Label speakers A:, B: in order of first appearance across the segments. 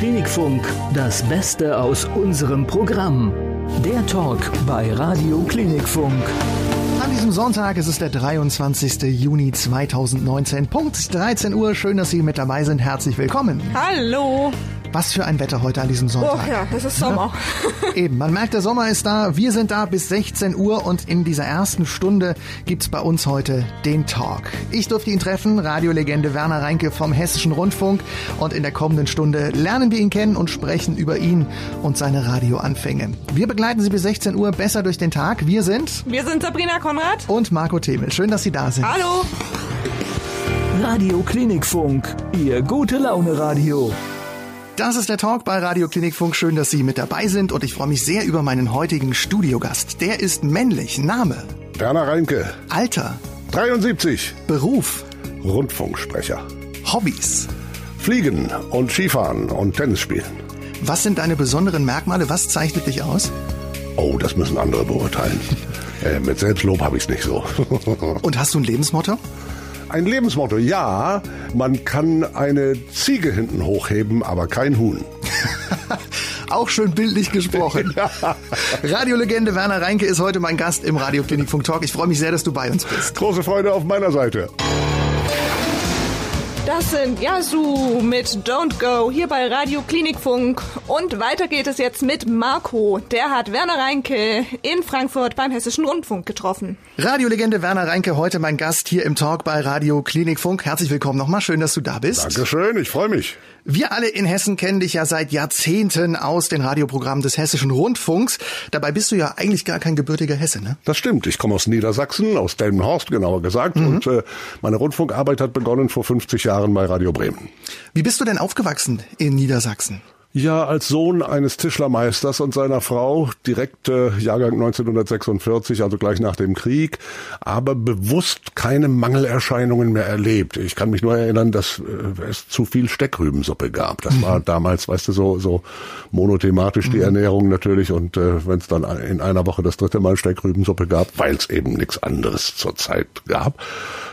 A: Klinikfunk, das Beste aus unserem Programm. Der Talk bei Radio Klinikfunk.
B: An diesem Sonntag ist es der 23. Juni 2019. Punkt 13 Uhr. Schön, dass Sie mit dabei sind. Herzlich willkommen.
C: Hallo.
B: Was für ein Wetter heute an diesem Sonntag.
C: Oh ja, es ist Sommer.
B: Ja? Eben, man merkt, der Sommer ist da. Wir sind da bis 16 Uhr und in dieser ersten Stunde gibt's bei uns heute den Talk. Ich durfte ihn treffen, Radiolegende Werner Reinke vom Hessischen Rundfunk. Und in der kommenden Stunde lernen wir ihn kennen und sprechen über ihn und seine Radioanfänge. Wir begleiten Sie bis 16 Uhr besser durch den Tag. Wir sind...
C: Wir sind Sabrina Konrad.
B: Und Marco Themel. Schön, dass Sie da sind.
C: Hallo.
A: Radio Klinikfunk, Ihr gute Laune Radio.
B: Das ist der Talk bei Radio Klinikfunk. Schön, dass Sie mit dabei sind und ich freue mich sehr über meinen heutigen Studiogast. Der ist männlich. Name?
D: Werner Reinke.
B: Alter?
D: 73.
B: Beruf?
D: Rundfunksprecher.
B: Hobbys?
D: Fliegen und Skifahren und Tennis spielen.
B: Was sind deine besonderen Merkmale? Was zeichnet dich aus?
D: Oh, das müssen andere beurteilen. äh, mit Selbstlob habe ich es nicht so.
B: und hast du ein Lebensmotto?
D: Ein Lebensmotto, ja. Man kann eine Ziege hinten hochheben, aber kein Huhn.
B: Auch schön bildlich gesprochen. ja. Radiolegende Werner Reinke ist heute mein Gast im Radioklinikfunk Talk. Ich freue mich sehr, dass du bei uns bist.
D: Große Freude auf meiner Seite.
C: Das sind Yasu mit Don't Go hier bei Radio Klinikfunk. Und weiter geht es jetzt mit Marco. Der hat Werner Reinke in Frankfurt beim Hessischen Rundfunk getroffen.
B: Radiolegende Werner Reinke, heute mein Gast hier im Talk bei Radio Klinikfunk. Herzlich willkommen nochmal. Schön, dass du da bist.
D: Dankeschön, ich freue mich.
B: Wir alle in Hessen kennen dich ja seit Jahrzehnten aus den Radioprogrammen des Hessischen Rundfunks. Dabei bist du ja eigentlich gar kein gebürtiger Hesse, ne?
D: Das stimmt. Ich komme aus Niedersachsen, aus Delmenhorst genauer gesagt. Mhm. Und äh, meine Rundfunkarbeit hat begonnen vor 50 Jahren bei Radio Bremen.
B: Wie bist du denn aufgewachsen in Niedersachsen?
D: Ja, als Sohn eines Tischlermeisters und seiner Frau, direkt äh, Jahrgang 1946, also gleich nach dem Krieg, aber bewusst keine Mangelerscheinungen mehr erlebt. Ich kann mich nur erinnern, dass äh, es zu viel Steckrübensuppe gab. Das mhm. war damals, weißt du, so, so monothematisch die mhm. Ernährung natürlich und äh, wenn es dann in einer Woche das dritte Mal Steckrübensuppe gab, weil es eben nichts anderes zur Zeit gab,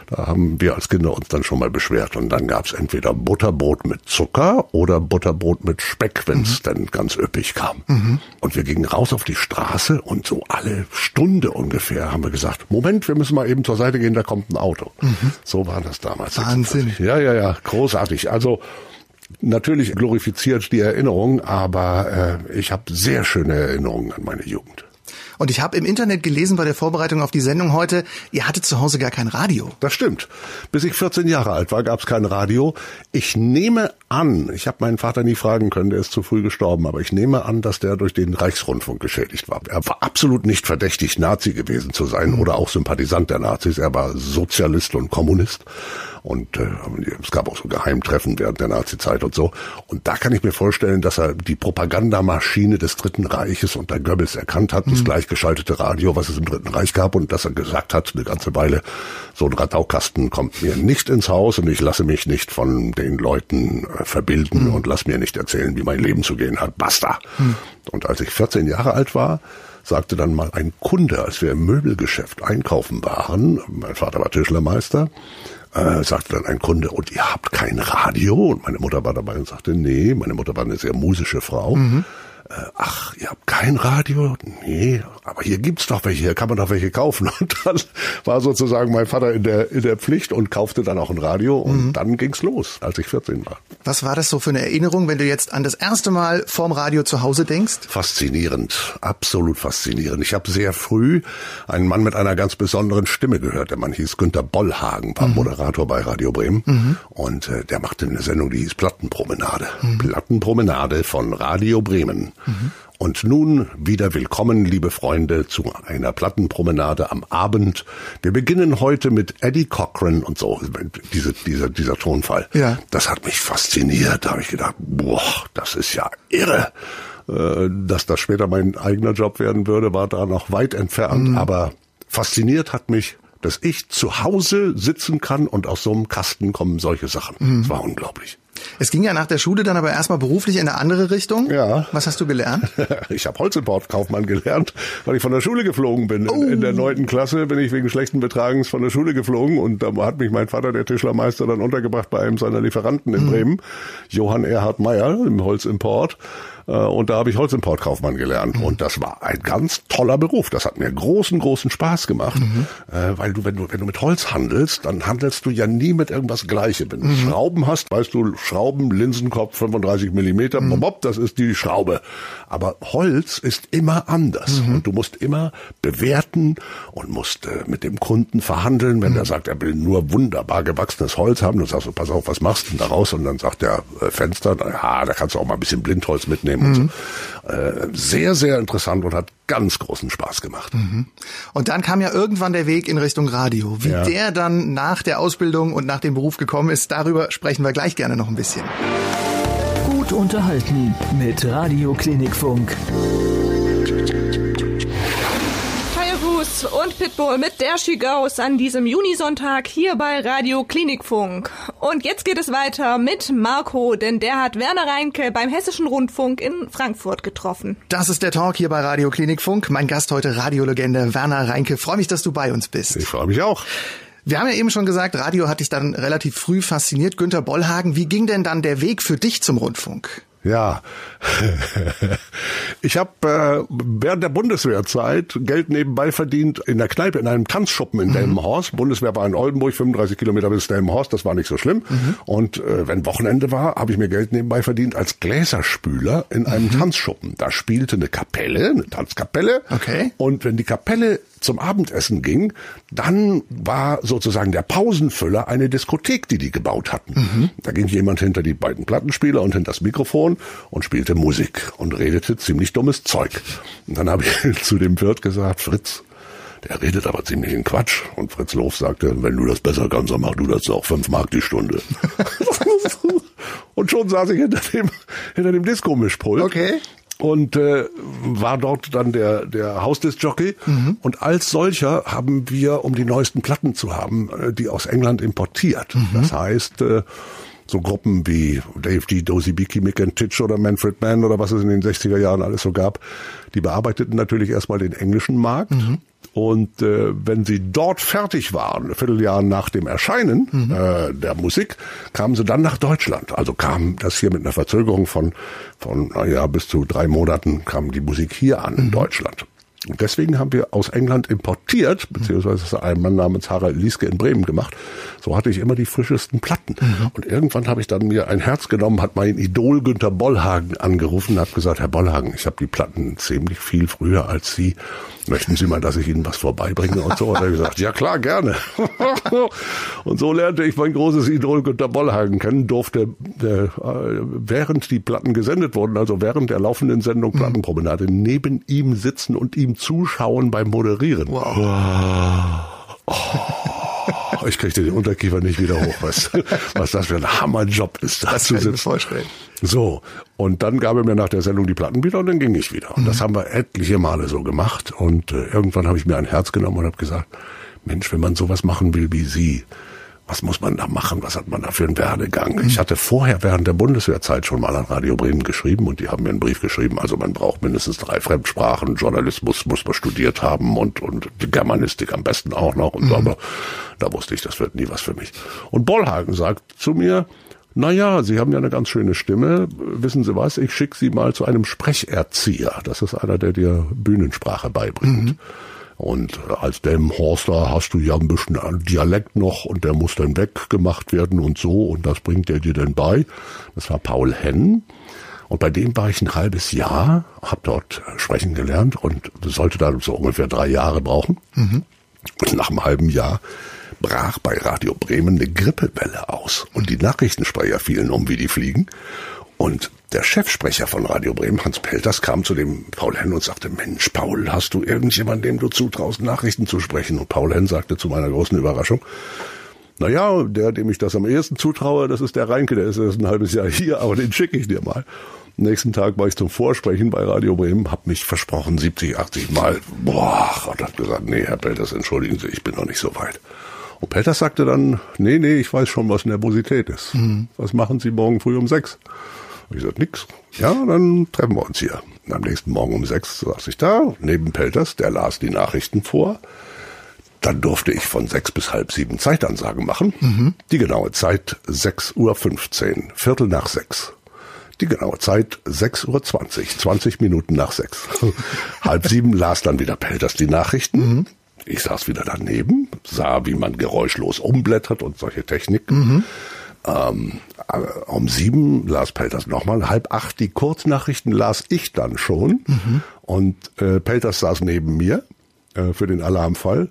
D: da haben wir als Kinder uns dann schon mal beschwert. Und dann gab's entweder Butterbrot mit Zucker oder Butterbrot mit Speck, wenn's mhm. dann ganz üppig kam. Mhm. Und wir gingen raus auf die Straße und so alle Stunde ungefähr haben wir gesagt, Moment, wir müssen mal eben zur Seite gehen, da kommt ein Auto. Mhm. So war das damals.
B: Wahnsinn.
D: 26. Ja, ja, ja, großartig. Also natürlich glorifiziert die Erinnerung, aber äh, ich habe sehr schöne Erinnerungen an meine Jugend.
B: Und ich habe im Internet gelesen bei der Vorbereitung auf die Sendung heute, ihr hattet zu Hause gar kein Radio.
D: Das stimmt. Bis ich 14 Jahre alt war, gab es kein Radio. Ich nehme an, ich habe meinen Vater nie fragen können, der ist zu früh gestorben, aber ich nehme an, dass der durch den Reichsrundfunk geschädigt war. Er war absolut nicht verdächtig, Nazi gewesen zu sein oder auch Sympathisant der Nazis. Er war Sozialist und Kommunist. Und äh, es gab auch so Geheimtreffen während der Nazi-Zeit und so. Und da kann ich mir vorstellen, dass er die Propagandamaschine des Dritten Reiches unter Goebbels erkannt hat, mhm. das gleichgeschaltete Radio, was es im Dritten Reich gab, und dass er gesagt hat, eine ganze Weile, so ein Radaukasten kommt mir nicht ins Haus und ich lasse mich nicht von den Leuten äh, verbilden mhm. und lass mir nicht erzählen, wie mein Leben zu gehen hat. Basta. Mhm. Und als ich 14 Jahre alt war, sagte dann mal ein Kunde, als wir im Möbelgeschäft einkaufen waren, mein Vater war Tischlermeister, äh, sagte dann ein Kunde, und ihr habt kein Radio? Und meine Mutter war dabei und sagte, nee, meine Mutter war eine sehr musische Frau. Mhm. Äh, ach, ihr habt kein Radio? Nee, aber hier gibt's doch welche, hier kann man doch welche kaufen. Und dann war sozusagen mein Vater in der, in der Pflicht und kaufte dann auch ein Radio und mhm. dann ging's los, als ich 14 war.
B: Was war das so für eine Erinnerung, wenn du jetzt an das erste Mal vorm Radio zu Hause denkst?
D: Faszinierend, absolut faszinierend. Ich habe sehr früh einen Mann mit einer ganz besonderen Stimme gehört. Der Mann hieß Günter Bollhagen, war mhm. Moderator bei Radio Bremen mhm. und äh, der machte eine Sendung, die hieß Plattenpromenade. Mhm. Plattenpromenade von Radio Bremen. Mhm. Und nun wieder willkommen, liebe Freunde, zu einer Plattenpromenade am Abend. Wir beginnen heute mit Eddie Cochran und so, diese, dieser, dieser Tonfall. Ja. Das hat mich fasziniert. Da habe ich gedacht, boah, das ist ja irre. Äh, dass das später mein eigener Job werden würde, war da noch weit entfernt. Mhm. Aber fasziniert hat mich dass ich zu Hause sitzen kann und aus so einem Kasten kommen solche Sachen. Mhm. Das war unglaublich.
B: Es ging ja nach der Schule dann aber erstmal beruflich in eine andere Richtung.
D: Ja.
B: Was hast du gelernt?
D: Ich habe Holzimportkaufmann gelernt, weil ich von der Schule geflogen bin.
B: Oh.
D: In, in der neunten Klasse bin ich wegen schlechten Betragens von der Schule geflogen und da hat mich mein Vater, der Tischlermeister, dann untergebracht bei einem seiner Lieferanten in Bremen, Johann Erhard Meyer im Holzimport. Äh, Und da habe ich Holzimportkaufmann gelernt. Und das war ein ganz toller Beruf. Das hat mir großen, großen Spaß gemacht. Äh, Weil du, wenn du, wenn du mit Holz handelst, dann handelst du ja nie mit irgendwas Gleichem. Wenn du Schrauben hast, weißt du, Schrauben, Linsenkopf, 35 Millimeter, bop, bop, das ist die Schraube. Aber Holz ist immer anders. Und du musst immer bewerten und musst äh, mit dem Kunden verhandeln. Wenn der sagt, er will nur wunderbar gewachsenes Holz haben, dann sagst du, pass auf, was machst du denn daraus? Und dann sagt der Fenster, ja, da kannst du auch mal ein bisschen Blindholz mitnehmen und so. Äh, sehr, sehr interessant und hat ganz großen Spaß gemacht.
B: Und dann kam ja irgendwann der Weg in Richtung Radio. Wie
D: Ja.
B: der dann nach der Ausbildung und nach dem Beruf gekommen ist, darüber sprechen wir gleich gerne noch ein bisschen.
A: Gut unterhalten mit Radio Klinikfunk.
C: Und Pitbull mit Der She Goes an diesem Junisonntag hier bei Radio Klinikfunk. Und jetzt geht es weiter mit Marco, denn der hat Werner Reinke beim Hessischen Rundfunk in Frankfurt getroffen.
B: Das ist der Talk hier bei Radio Klinikfunk. Mein Gast heute Radiolegende Werner Reinke. Freue mich, dass du bei uns bist.
D: Ich freue mich auch.
B: Wir haben ja eben schon gesagt, Radio hat dich dann relativ früh fasziniert. Günter Bollhagen, wie ging denn dann der Weg für dich zum Rundfunk?
D: Ja, ich habe äh, während der Bundeswehrzeit Geld nebenbei verdient in der Kneipe, in einem Tanzschuppen in Delmenhorst. Bundeswehr war in Oldenburg, 35 Kilometer bis Delmenhorst, das war nicht so schlimm. Und äh, wenn Wochenende war, habe ich mir Geld nebenbei verdient als Gläserspüler in einem Tanzschuppen. Da spielte eine Kapelle, eine Tanzkapelle.
B: Okay.
D: Und wenn die Kapelle zum Abendessen ging, dann war sozusagen der Pausenfüller eine Diskothek, die die gebaut hatten. Da ging jemand hinter die beiden Plattenspieler und hinter das Mikrofon und spielte Musik und redete ziemlich dummes Zeug. Und dann habe ich zu dem Wirt gesagt, Fritz, der redet aber ziemlich in Quatsch. Und Fritz Lof sagte, wenn du das besser kannst, dann mach du das auch fünf Mark die Stunde. und schon saß ich hinter dem, hinter dem Disco-Mischpult.
B: Okay.
D: Und äh, war dort dann der, der Hausdiskjockey. Und als solcher haben wir, um die neuesten Platten zu haben, äh, die aus England importiert. Das heißt, äh, so Gruppen wie Dave D, Dozy Beaky, Mick and Titch oder Manfred Mann oder was es in den 60er Jahren alles so gab, die bearbeiteten natürlich erstmal den englischen Markt. Und äh, wenn sie dort fertig waren, ein Vierteljahr nach dem Erscheinen äh, der Musik, kamen sie dann nach Deutschland. Also kam das hier mit einer Verzögerung von, von naja, bis zu drei Monaten kam die Musik hier an in Deutschland. Und deswegen haben wir aus England importiert, beziehungsweise das hat ein Mann namens Harald Lieske in Bremen gemacht. So hatte ich immer die frischesten Platten. Und irgendwann habe ich dann mir ein Herz genommen, hat mein Idol Günther Bollhagen angerufen und hat gesagt, Herr Bollhagen, ich habe die Platten ziemlich viel früher als Sie. Möchten Sie mal, dass ich Ihnen was vorbeibringe und so? Und er gesagt, ja klar, gerne. und so lernte ich mein großes Idol Günther Bollhagen kennen, durfte äh, während die Platten gesendet wurden, also während der laufenden Sendung Plattenpromenade, neben ihm sitzen und ihm zuschauen beim Moderieren. Oh, ich kriegte den Unterkiefer nicht wieder hoch, was, was das für ein Hammerjob ist, da
B: Das
D: zu sitzen.
B: vorstellen.
D: So, und dann gab er mir nach der Sendung die Platten wieder und dann ging ich wieder. Und das haben wir etliche Male so gemacht. Und äh, irgendwann habe ich mir ein Herz genommen und habe gesagt, Mensch, wenn man sowas machen will wie Sie, was muss man da machen? Was hat man da für einen Werdegang? Ich hatte vorher während der Bundeswehrzeit schon mal an Radio Bremen geschrieben und die haben mir einen Brief geschrieben. Also man braucht mindestens drei Fremdsprachen, Journalismus muss man studiert haben und, und die Germanistik am besten auch noch. Und so, aber da wusste ich, das wird nie was für mich. Und Bollhagen sagt zu mir, na ja, Sie haben ja eine ganz schöne Stimme. Wissen Sie was? Ich schicke Sie mal zu einem Sprecherzieher. Das ist einer, der dir Bühnensprache beibringt. Und als Delmenhorster hast du ja ein bisschen Dialekt noch und der muss dann weggemacht werden und so und das bringt er dir dann bei. Das war Paul Henn. Und bei dem war ich ein halbes Jahr, habe dort sprechen gelernt und sollte da so ungefähr drei Jahre brauchen. Und nach einem halben Jahr brach bei Radio Bremen eine Grippewelle aus und die Nachrichtensprecher fielen um wie die Fliegen. Und der Chefsprecher von Radio Bremen, Hans Pelters, kam zu dem Paul Henn und sagte, Mensch, Paul, hast du irgendjemanden, dem du zutraust, Nachrichten zu sprechen? Und Paul Henn sagte zu meiner großen Überraschung, naja, der, dem ich das am ehesten zutraue, das ist der Reinke, der ist erst ein halbes Jahr hier, aber den schicke ich dir mal. Am nächsten Tag war ich zum Vorsprechen bei Radio Bremen, hab mich versprochen, 70, 80 Mal, boah, und hab gesagt, nee, Herr Pelters, entschuldigen Sie, ich bin noch nicht so weit. Und Peters sagte dann, nee, nee, ich weiß schon, was Nervosität ist. Mhm. Was machen Sie morgen früh um sechs? Ich sagte, nix. Ja, dann treffen wir uns hier. Und am nächsten Morgen um sechs saß ich da, neben Pelters, der las die Nachrichten vor. Dann durfte ich von sechs bis halb sieben Zeitansagen machen. Mhm. Die genaue Zeit 6.15 Uhr, Viertel nach sechs. Die genaue Zeit 6.20 Uhr, 20 Minuten nach sechs. halb sieben las dann wieder Pelters die Nachrichten. Mhm. Ich saß wieder daneben, sah, wie man geräuschlos umblättert und solche Techniken. Mhm. Ähm, äh, um sieben las Pelters nochmal, halb acht die Kurznachrichten las ich dann schon mhm. und äh, Pelters saß neben mir äh, für den Alarmfall.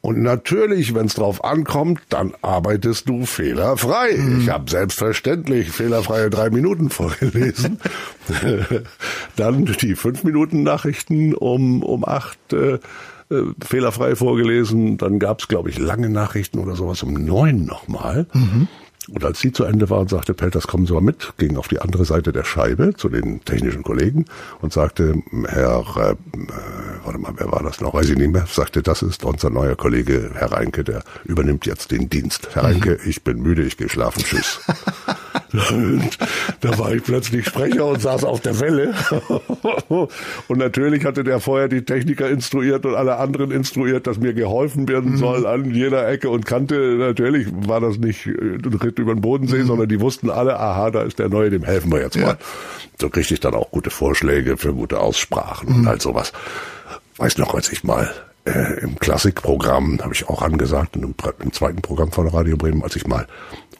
D: Und natürlich, wenn es drauf ankommt, dann arbeitest du fehlerfrei. Mhm. Ich habe selbstverständlich fehlerfreie drei Minuten vorgelesen. dann die fünf Minuten Nachrichten um um acht äh, äh, fehlerfrei vorgelesen. Dann gab es, glaube ich, lange Nachrichten oder sowas um neun nochmal. Mhm. Und als sie zu Ende waren, sagte Pelters, kommen Sie mal mit, ging auf die andere Seite der Scheibe zu den technischen Kollegen und sagte, Herr, äh, warte mal, wer war das noch, weiß ich nicht mehr, sagte, das ist unser neuer Kollege, Herr Reinke, der übernimmt jetzt den Dienst. Herr Reinke, mhm. ich bin müde, ich gehe schlafen, tschüss. da war ich plötzlich Sprecher und saß auf der Welle. und natürlich hatte der vorher die Techniker instruiert und alle anderen instruiert, dass mir geholfen werden mhm. soll an jeder Ecke und Kante. Natürlich war das nicht ein Ritt über den Bodensee, mhm. sondern die wussten alle, aha, da ist der Neue, dem helfen wir jetzt mal. So kriegte ich dann auch gute Vorschläge für gute Aussprachen mhm. und all sowas. Weiß noch, als ich mal äh, im Klassikprogramm, habe ich auch angesagt, im, im zweiten Programm von Radio Bremen, als ich mal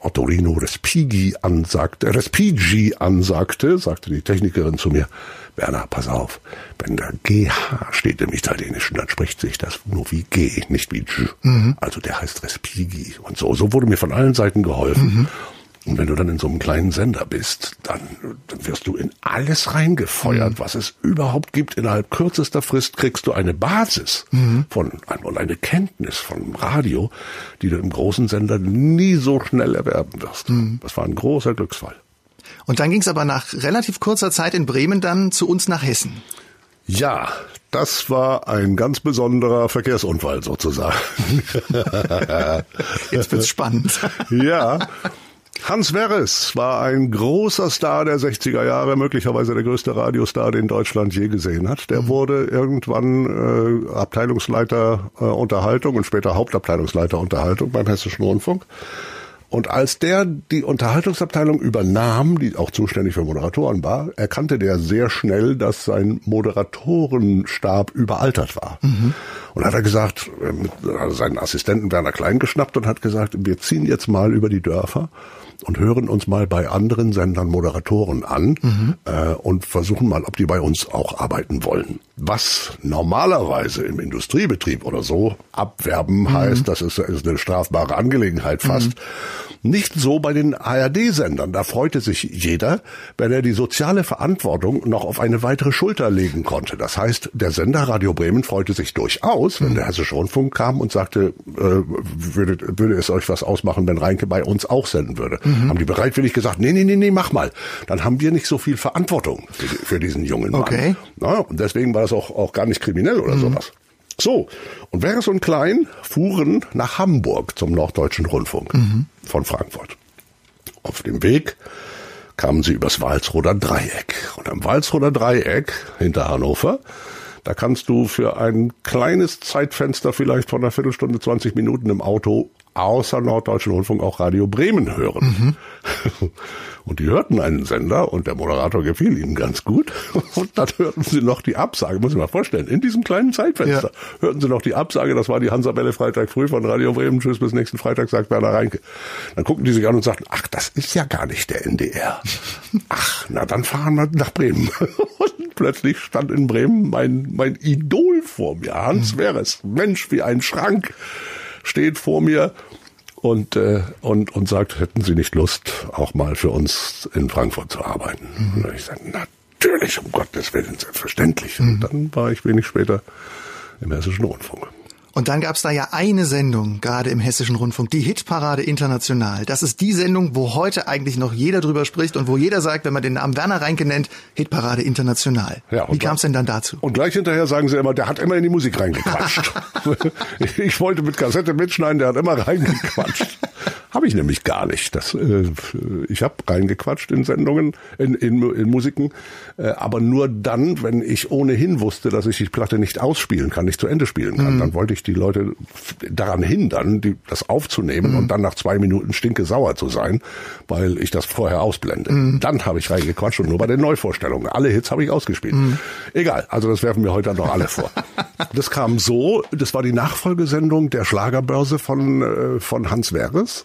D: Ottorino Respighi ansagte, Respighi ansagte, sagte die Technikerin zu mir, Werner, pass auf, wenn da GH steht im Italienischen, dann spricht sich das nur wie G, nicht wie G. Mhm. Also der heißt Respighi und so. So wurde mir von allen Seiten geholfen. Mhm. Und wenn du dann in so einem kleinen Sender bist, dann, dann wirst du in alles reingefeuert, mhm. was es überhaupt gibt. Innerhalb kürzester Frist kriegst du eine Basis mhm. von und eine Kenntnis von Radio, die du im großen Sender nie so schnell erwerben wirst. Mhm. Das war ein großer Glücksfall.
B: Und dann ging es aber nach relativ kurzer Zeit in Bremen dann zu uns nach Hessen.
D: Ja, das war ein ganz besonderer Verkehrsunfall sozusagen.
B: Jetzt wird's spannend.
D: ja, Hans Werres war ein großer Star der 60er Jahre, möglicherweise der größte Radiostar, den Deutschland je gesehen hat. Der mhm. wurde irgendwann äh, Abteilungsleiter äh, Unterhaltung und später Hauptabteilungsleiter Unterhaltung beim Hessischen Rundfunk. Und als der die Unterhaltungsabteilung übernahm, die auch zuständig für Moderatoren war, erkannte der sehr schnell, dass sein Moderatorenstab überaltert war. Mhm. Und hat er gesagt, äh, hat seinen Assistenten Werner Klein geschnappt und hat gesagt, wir ziehen jetzt mal über die Dörfer und hören uns mal bei anderen Sendern Moderatoren an mhm. äh, und versuchen mal, ob die bei uns auch arbeiten wollen. Was normalerweise im Industriebetrieb oder so abwerben mhm. heißt, das ist, ist eine strafbare Angelegenheit fast. Mhm. Nicht so bei den ARD-Sendern. Da freute sich jeder, wenn er die soziale Verantwortung noch auf eine weitere Schulter legen konnte. Das heißt, der Sender Radio Bremen freute sich durchaus, wenn mhm. der Hessische Rundfunk kam und sagte, äh, würde, würde es euch was ausmachen, wenn Reinke bei uns auch senden würde. Mhm. Haben die bereitwillig gesagt, nee, nee, nee, nee, mach mal. Dann haben wir nicht so viel Verantwortung für, für diesen jungen Mann. Okay. Na, und deswegen war das auch, auch gar nicht kriminell oder mhm. sowas. So, und Verres und Klein fuhren nach Hamburg zum Norddeutschen Rundfunk mhm. von Frankfurt. Auf dem Weg kamen sie übers Walsroder Dreieck. Und am Walsroder Dreieck hinter Hannover, da kannst du für ein kleines Zeitfenster vielleicht von einer Viertelstunde, 20 Minuten im Auto außer Norddeutschen Rundfunk auch Radio Bremen hören. Mhm. Und die hörten einen Sender und der Moderator gefiel ihnen ganz gut. Und dann hörten sie noch die Absage, muss ich mal vorstellen, in diesem kleinen Zeitfenster ja. hörten sie noch die Absage, das war die Hansabelle Freitag früh von Radio Bremen, tschüss bis nächsten Freitag, sagt Werner Reinke. Dann guckten die sich an und sagten, ach, das ist ja gar nicht der NDR. Ach, na dann fahren wir nach Bremen. Und plötzlich stand in Bremen mein, mein Idol vor mir, Hans mhm. Weres. Mensch, wie ein Schrank steht vor mir und, äh, und, und sagt, hätten Sie nicht Lust, auch mal für uns in Frankfurt zu arbeiten? Mhm. Und ich sage, natürlich, um Gottes Willen, selbstverständlich. Mhm. Und dann war ich wenig später im Hessischen Rundfunk.
B: Und dann gab's da ja eine Sendung, gerade im Hessischen Rundfunk, die Hitparade International. Das ist die Sendung, wo heute eigentlich noch jeder drüber spricht und wo jeder sagt, wenn man den Namen Werner Reinke nennt, Hitparade International.
D: Ja,
B: Wie kam's denn dann dazu?
D: Und gleich hinterher sagen sie immer, der hat immer in die Musik reingequatscht. ich wollte mit Kassette mitschneiden, der hat immer reingequatscht. Habe ich nämlich gar nicht. Das, äh, ich habe reingequatscht in Sendungen, in, in, in Musiken, äh, aber nur dann, wenn ich ohnehin wusste, dass ich die Platte nicht ausspielen kann, nicht zu Ende spielen kann. Mhm. Dann wollte ich die Leute daran hindern, die, das aufzunehmen mhm. und dann nach zwei Minuten stinke sauer zu sein, weil ich das vorher ausblende. Mhm. Dann habe ich reingequatscht und nur bei den Neuvorstellungen. Alle Hits habe ich ausgespielt. Mhm. Egal, also das werfen wir heute noch alle vor. das kam so, das war die Nachfolgesendung der Schlagerbörse von, äh, von Hans Weres.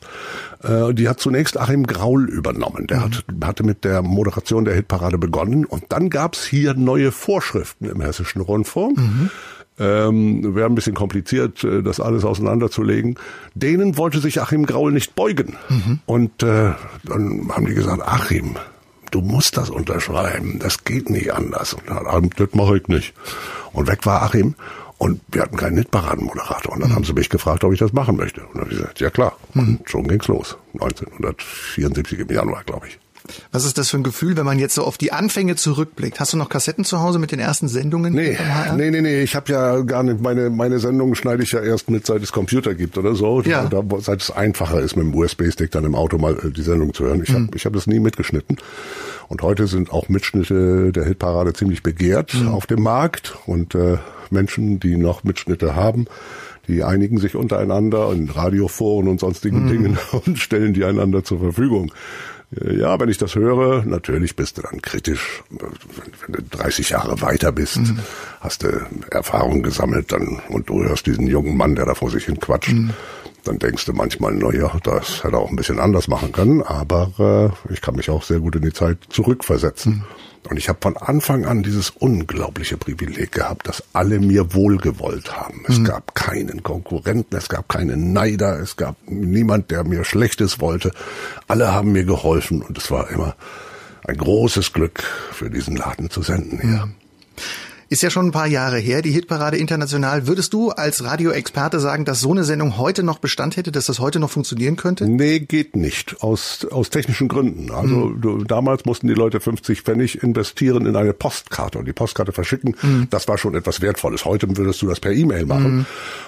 D: Äh, die hat zunächst Achim Graul übernommen. Der mhm. hat, hatte mit der Moderation der Hitparade begonnen und dann gab's hier neue Vorschriften im Hessischen Rundfunk. Mhm. Ähm, wäre ein bisschen kompliziert, äh, das alles auseinanderzulegen. Denen wollte sich Achim Graul nicht beugen. Mhm. Und äh, dann haben die gesagt, Achim, du musst das unterschreiben, das geht nicht anders. Und dann, das mache ich nicht. Und weg war Achim. Und wir hatten keinen Hitparadenmoderator. Und dann mhm. haben sie mich gefragt, ob ich das machen möchte. Und dann habe ich gesagt, ja klar. Und mhm. schon ging's los. 1974 im Januar, glaube ich.
B: Was ist das für ein Gefühl, wenn man jetzt so auf die Anfänge zurückblickt? Hast du noch Kassetten zu Hause mit den ersten Sendungen?
D: Nee, nee, nee, nee. Ich habe ja gar nicht, meine, meine Sendungen schneide ich ja erst mit, seit es Computer gibt oder so. Ja. Da, seit es einfacher ist, mit dem USB-Stick dann im Auto mal äh, die Sendung zu hören. Ich habe mhm. ich hab das nie mitgeschnitten. Und heute sind auch Mitschnitte der Hitparade ziemlich begehrt mhm. auf dem Markt. Und äh, Menschen, die noch Mitschnitte haben, die einigen sich untereinander in Radioforen und sonstigen mhm. Dingen und stellen die einander zur Verfügung. Ja, wenn ich das höre, natürlich bist du dann kritisch. Wenn du 30 Jahre weiter bist, mhm. hast du Erfahrung gesammelt dann und du hörst diesen jungen Mann, der da vor sich hin quatscht. Mhm. Dann denkst du manchmal, na ja, das hätte er auch ein bisschen anders machen können, aber äh, ich kann mich auch sehr gut in die Zeit zurückversetzen. Und ich habe von Anfang an dieses unglaubliche Privileg gehabt, dass alle mir wohlgewollt haben. Es mhm. gab keinen Konkurrenten, es gab keinen Neider, es gab niemand, der mir Schlechtes wollte. Alle haben mir geholfen und es war immer ein großes Glück, für diesen Laden zu senden. Ja. Mhm.
B: Ist ja schon ein paar Jahre her, die Hitparade international. Würdest du als Radioexperte sagen, dass so eine Sendung heute noch Bestand hätte, dass das heute noch funktionieren könnte?
D: Nee, geht nicht. Aus, aus technischen Gründen. Also mhm. du, damals mussten die Leute 50 Pfennig investieren in eine Postkarte und die Postkarte verschicken. Mhm. Das war schon etwas Wertvolles. Heute würdest du das per E-Mail machen. Mhm.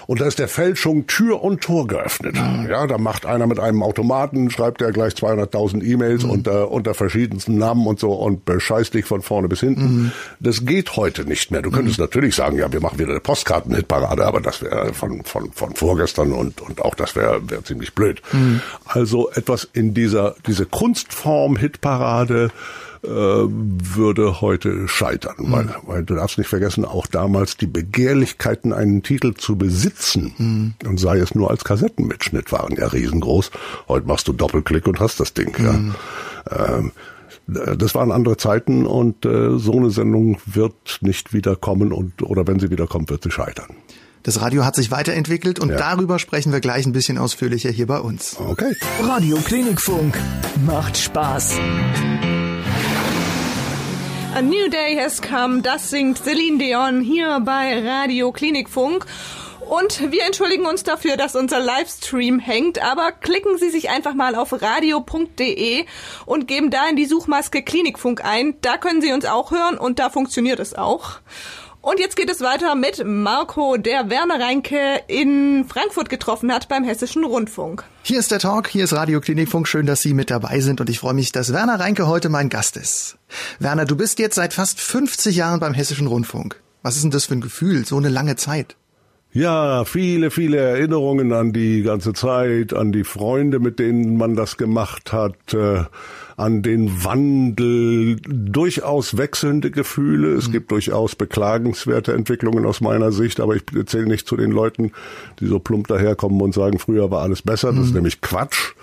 D: Und da ist der Fälschung Tür und Tor geöffnet. Mhm. Ja, da macht einer mit einem Automaten, schreibt er gleich 200.000 E-Mails mhm. unter, unter verschiedensten Namen und so und bescheißt dich von vorne bis hinten. Mhm. Das geht heute nicht mehr. Du könntest mhm. natürlich sagen, ja, wir machen wieder eine Postkarten-Hitparade, aber das wäre von, von, von vorgestern und, und auch das wäre wär ziemlich blöd. Mhm. Also etwas in dieser, diese Kunstform Hitparade, äh, würde heute scheitern, mhm. weil, weil du darfst nicht vergessen, auch damals die Begehrlichkeiten, einen Titel zu besitzen, mhm. und sei es nur als Kassettenmitschnitt, waren ja riesengroß. Heute machst du Doppelklick und hast das Ding. Mhm. Ja. Ähm, das waren andere Zeiten und äh, so eine Sendung wird nicht wiederkommen und oder wenn sie wiederkommt, wird sie scheitern.
B: Das Radio hat sich weiterentwickelt und ja. darüber sprechen wir gleich ein bisschen ausführlicher hier bei uns.
A: Okay. Radio Klinikfunk macht Spaß.
C: A New Day has come, das singt Celine Dion hier bei Radio Klinikfunk. Und wir entschuldigen uns dafür, dass unser Livestream hängt, aber klicken Sie sich einfach mal auf radio.de und geben da in die Suchmaske Klinikfunk ein. Da können Sie uns auch hören und da funktioniert es auch. Und jetzt geht es weiter mit Marco, der Werner Reinke in Frankfurt getroffen hat beim Hessischen Rundfunk.
B: Hier ist der Talk, hier ist Radio Klinikfunk. Schön, dass Sie mit dabei sind und ich freue mich, dass Werner Reinke heute mein Gast ist. Werner, du bist jetzt seit fast 50 Jahren beim Hessischen Rundfunk. Was ist denn das für ein Gefühl, so eine lange Zeit?
D: Ja, viele, viele Erinnerungen an die ganze Zeit, an die Freunde, mit denen man das gemacht hat, äh, an den Wandel, durchaus wechselnde Gefühle. Es mhm. gibt durchaus beklagenswerte Entwicklungen aus meiner Sicht, aber ich zähle nicht zu den Leuten, die so plump daherkommen und sagen, früher war alles besser. Das mhm. ist nämlich Quatsch.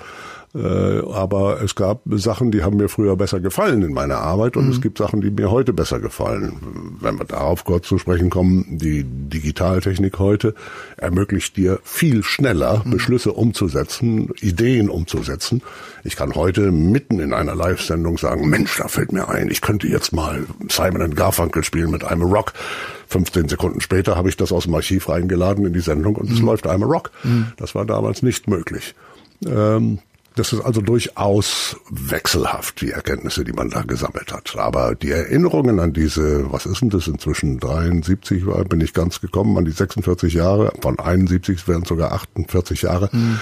D: Äh, aber es gab Sachen, die haben mir früher besser gefallen in meiner Arbeit und mhm. es gibt Sachen, die mir heute besser gefallen. Wenn wir darauf kurz zu sprechen kommen, die Digitaltechnik heute ermöglicht dir viel schneller mhm. Beschlüsse umzusetzen, Ideen umzusetzen. Ich kann heute mitten in einer Live-Sendung sagen, Mensch, da fällt mir ein, ich könnte jetzt mal Simon Garfunkel spielen mit einem Rock. 15 Sekunden später habe ich das aus dem Archiv reingeladen in die Sendung und es mhm. läuft einmal Rock. Mhm. Das war damals nicht möglich. Ähm, das ist also durchaus wechselhaft, die Erkenntnisse, die man da gesammelt hat. Aber die Erinnerungen an diese, was ist denn das inzwischen, 73 war, bin ich ganz gekommen, an die 46 Jahre, von 71 werden sogar 48 Jahre. Mhm.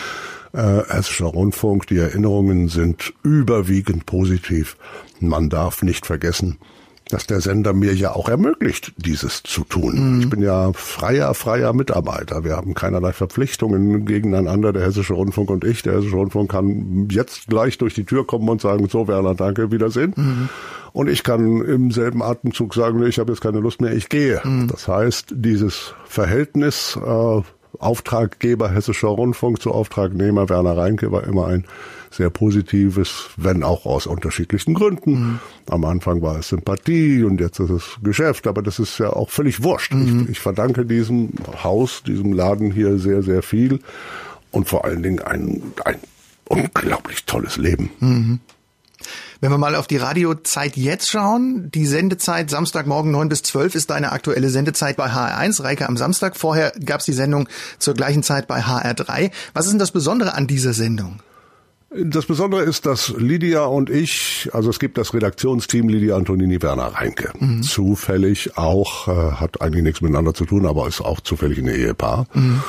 D: Äh, Hessischer Rundfunk, die Erinnerungen sind überwiegend positiv. Man darf nicht vergessen, dass der Sender mir ja auch ermöglicht, dieses zu tun. Mhm. Ich bin ja freier, freier Mitarbeiter. Wir haben keinerlei Verpflichtungen gegeneinander, der Hessische Rundfunk und ich. Der Hessische Rundfunk kann jetzt gleich durch die Tür kommen und sagen, so Werner, danke, Wiedersehen. Mhm. Und ich kann im selben Atemzug sagen, ich habe jetzt keine Lust mehr, ich gehe. Mhm. Das heißt, dieses Verhältnis äh, Auftraggeber Hessischer Rundfunk zu Auftragnehmer Werner Reinke war immer ein sehr positives, wenn auch aus unterschiedlichen Gründen. Mhm. Am Anfang war es Sympathie und jetzt ist es Geschäft, aber das ist ja auch völlig wurscht. Mhm. Ich, ich verdanke diesem Haus, diesem Laden hier sehr, sehr viel und vor allen Dingen ein, ein unglaublich tolles Leben.
B: Mhm. Wenn wir mal auf die Radiozeit jetzt schauen, die Sendezeit Samstagmorgen 9 bis 12 ist deine aktuelle Sendezeit bei HR1, Reike am Samstag. Vorher gab es die Sendung zur gleichen Zeit bei HR3. Was ist denn das Besondere an dieser Sendung?
D: Das Besondere ist, dass Lydia und ich, also es gibt das Redaktionsteam Lydia Antonini Werner Reinke. Mhm. Zufällig auch, äh, hat eigentlich nichts miteinander zu tun, aber ist auch zufällig ein Ehepaar. Mhm.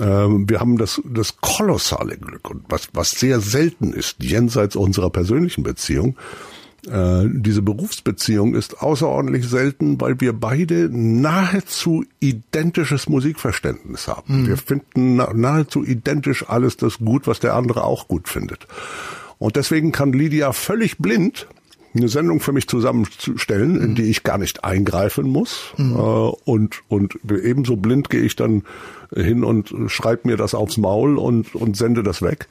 D: Ähm, wir haben das, das kolossale Glück und was, was sehr selten ist, jenseits unserer persönlichen Beziehung, äh, diese Berufsbeziehung ist außerordentlich selten, weil wir beide nahezu identisches Musikverständnis haben. Mhm. Wir finden nahezu identisch alles das gut, was der andere auch gut findet. Und deswegen kann Lydia völlig blind eine Sendung für mich zusammenzustellen, mhm. in die ich gar nicht eingreifen muss. Mhm. Und, und ebenso blind gehe ich dann hin und schreibe mir das aufs Maul und, und sende das weg.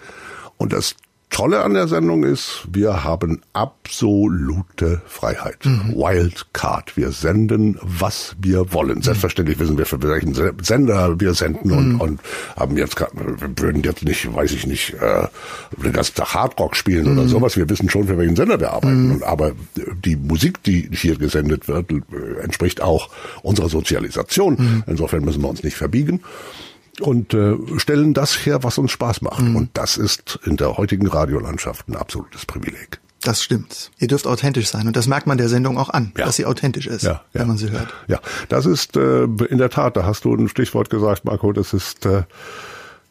D: Und das Tolle an der Sendung ist, wir haben absolute Freiheit. Mhm. Wildcard. Wir senden, was wir wollen. Selbstverständlich wissen wir, für welchen Sender wir senden und, mhm. und haben jetzt, wir würden jetzt nicht, weiß ich nicht, äh, den ganzen Tag Hardrock spielen oder mhm. sowas. Wir wissen schon, für welchen Sender wir arbeiten. Mhm. Und, aber die Musik, die hier gesendet wird, äh, entspricht auch unserer Sozialisation. Mhm. Insofern müssen wir uns nicht verbiegen und äh, stellen das her, was uns Spaß macht. Mhm. Und das ist in der heutigen Radiolandschaft ein absolutes Privileg.
B: Das stimmt. Ihr dürft authentisch sein und das merkt man der Sendung auch an, ja. dass sie authentisch ist, ja, wenn man sie hört.
D: Ja, das ist äh, in der Tat, da hast du ein Stichwort gesagt, Marco, das ist äh,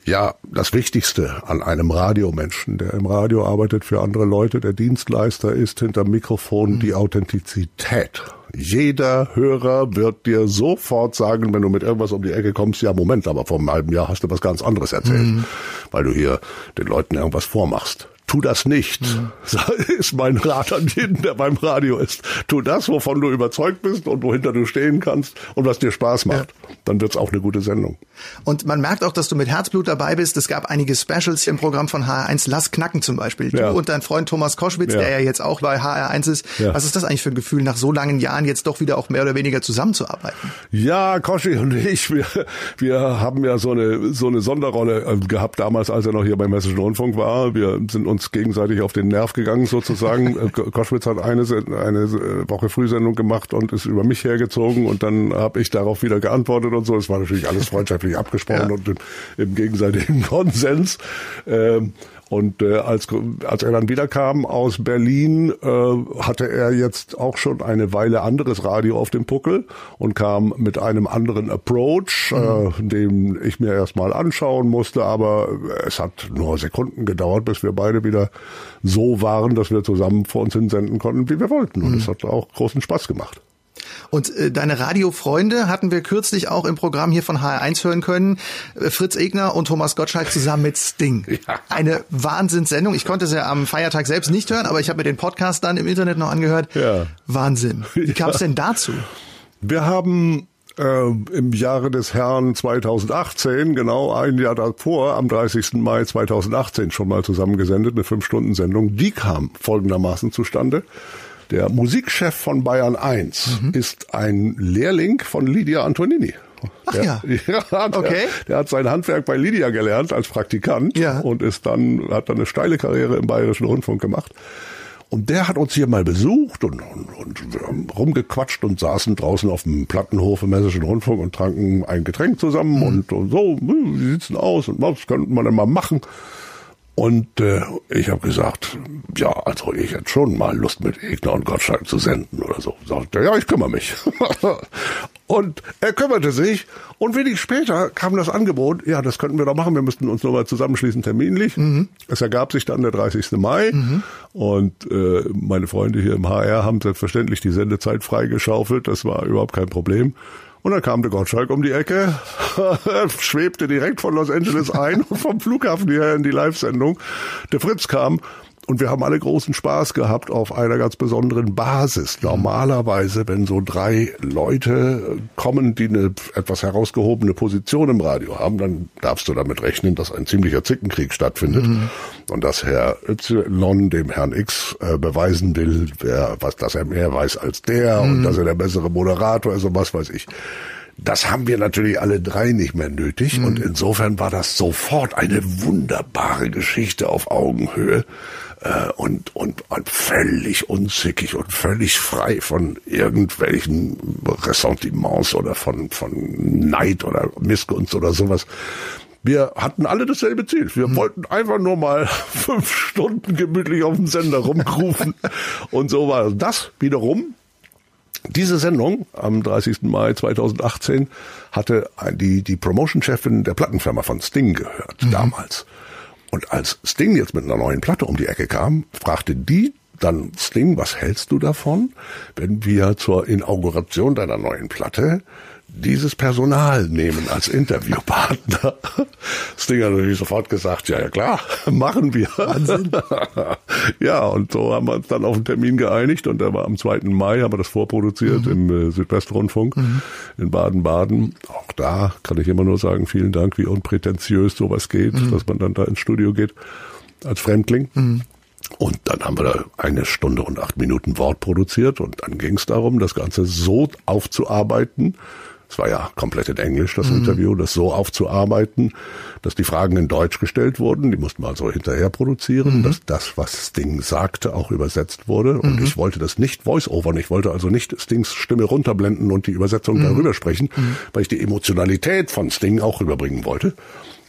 D: ja das Wichtigste an einem Radiomenschen, der im Radio arbeitet für andere Leute, der Dienstleister ist hinter Mikrofon mhm. die Authentizität. Jeder Hörer wird dir sofort sagen, wenn du mit irgendwas um die Ecke kommst, ja Moment, aber vor einem halben Jahr hast du was ganz anderes erzählt, mhm. weil du hier den Leuten irgendwas vormachst tu das nicht. Mhm. Ist mein Rat an jeden, der beim Radio ist. Tu das, wovon du überzeugt bist und wohinter du stehen kannst und was dir Spaß macht. Ja. Dann wird's auch eine gute Sendung.
B: Und man merkt auch, dass du mit Herzblut dabei bist. Es gab einige Specials im Programm von HR1. Lass knacken zum Beispiel. Ja. Du und dein Freund Thomas Koschwitz, ja. der ja jetzt auch bei HR1 ist. Was ist das eigentlich für ein Gefühl, nach so langen Jahren jetzt doch wieder auch mehr oder weniger zusammenzuarbeiten?
D: Ja, Koschi und ich, wir, wir haben ja so eine, so eine Sonderrolle äh, gehabt damals, als er noch hier beim Hessischen Rundfunk war. Wir sind uns uns gegenseitig auf den Nerv gegangen sozusagen. Äh, Koschwitz hat eine, eine äh, Woche Frühsendung gemacht und ist über mich hergezogen und dann habe ich darauf wieder geantwortet und so. Es war natürlich alles freundschaftlich abgesprochen ja. und im, im gegenseitigen Konsens. Ähm, und äh, als, als er dann wiederkam aus Berlin, äh, hatte er jetzt auch schon eine Weile anderes Radio auf dem Puckel und kam mit einem anderen Approach, mhm. äh, den ich mir erstmal anschauen musste, aber es hat nur Sekunden gedauert, bis wir beide wieder so waren, dass wir zusammen vor uns hinsenden konnten, wie wir wollten. Und mhm. es hat auch großen Spaß gemacht.
B: Und äh, deine Radiofreunde hatten wir kürzlich auch im Programm hier von HR1 hören können. Äh, Fritz Egner und Thomas Gottschalk zusammen mit Sting. Ja. Eine Wahnsinnssendung. Ich konnte es ja am Feiertag selbst nicht hören, aber ich habe mir den Podcast dann im Internet noch angehört. Ja. Wahnsinn. Wie kam es denn dazu?
D: Wir haben äh, im Jahre des Herrn 2018, genau ein Jahr davor, am 30. Mai 2018 schon mal zusammengesendet, eine Fünf-Stunden-Sendung. Die kam folgendermaßen zustande. Der Musikchef von Bayern 1 mhm. ist ein Lehrling von Lydia Antonini.
B: Ach der, ja. ja
D: der,
B: okay.
D: Der hat sein Handwerk bei Lydia gelernt als Praktikant
B: ja.
D: und ist dann, hat dann eine steile Karriere im Bayerischen Rundfunk gemacht. Und der hat uns hier mal besucht und, und, und rumgequatscht und saßen draußen auf dem Plattenhof im Hessischen Rundfunk und tranken ein Getränk zusammen mhm. und, und so, hm, wie sieht's denn aus und was könnte man denn mal machen? Und äh, ich habe gesagt, ja, also ich hätte schon mal Lust mit Egner und Gottschalk zu senden oder so. Sagte, ja, ich kümmere mich. und er kümmerte sich und wenig später kam das Angebot, ja, das könnten wir doch machen, wir müssten uns nochmal zusammenschließen terminlich. Mhm. Es ergab sich dann der 30. Mai mhm. und äh, meine Freunde hier im HR haben selbstverständlich die Sendezeit freigeschaufelt, das war überhaupt kein Problem. Und dann kam der Gottschalk um die Ecke, schwebte direkt von Los Angeles ein und vom Flughafen hierher in die Live-Sendung. Der Fritz kam und wir haben alle großen Spaß gehabt auf einer ganz besonderen Basis. Normalerweise, wenn so drei Leute kommen, die eine etwas herausgehobene Position im Radio haben, dann darfst du damit rechnen, dass ein ziemlicher Zickenkrieg stattfindet mhm. und dass Herr Y dem Herrn X äh, beweisen will, wer was, dass er mehr weiß als der mhm. und dass er der bessere Moderator ist und was weiß ich. Das haben wir natürlich alle drei nicht mehr nötig mhm. und insofern war das sofort eine wunderbare Geschichte auf Augenhöhe äh, und, und, und völlig unzickig und völlig frei von irgendwelchen Ressentiments oder von, von Neid oder Missgunst oder sowas. Wir hatten alle dasselbe Ziel. Wir mhm. wollten einfach nur mal fünf Stunden gemütlich auf dem Sender rumrufen. und so war das wiederum. Diese Sendung am 30. Mai 2018 hatte die, die Promotion-Chefin der Plattenfirma von Sting gehört, mhm. damals. Und als Sting jetzt mit einer neuen Platte um die Ecke kam, fragte die dann Sting, was hältst du davon, wenn wir zur Inauguration deiner neuen Platte dieses Personal nehmen als Interviewpartner. Sting hat natürlich sofort gesagt, ja, ja klar, machen wir. Wahnsinn. ja, und so haben wir uns dann auf den Termin geeinigt und der war am 2. Mai, haben wir das vorproduziert mhm. im äh, Südwestrundfunk mhm. in Baden-Baden. Auch da kann ich immer nur sagen, vielen Dank, wie unprätentiös sowas geht, mhm. dass man dann da ins Studio geht als Fremdling. Mhm. Und dann haben wir da eine Stunde und acht Minuten Wort produziert und dann ging es darum, das Ganze so aufzuarbeiten, es war ja komplett in Englisch, das mhm. Interview, das so aufzuarbeiten, dass die Fragen in Deutsch gestellt wurden. Die mussten wir also hinterher produzieren, mhm. dass das, was Sting sagte, auch übersetzt wurde. Und mhm. ich wollte das nicht voice-overn. Ich wollte also nicht Stings Stimme runterblenden und die Übersetzung mhm. darüber sprechen, mhm. weil ich die Emotionalität von Sting auch rüberbringen wollte.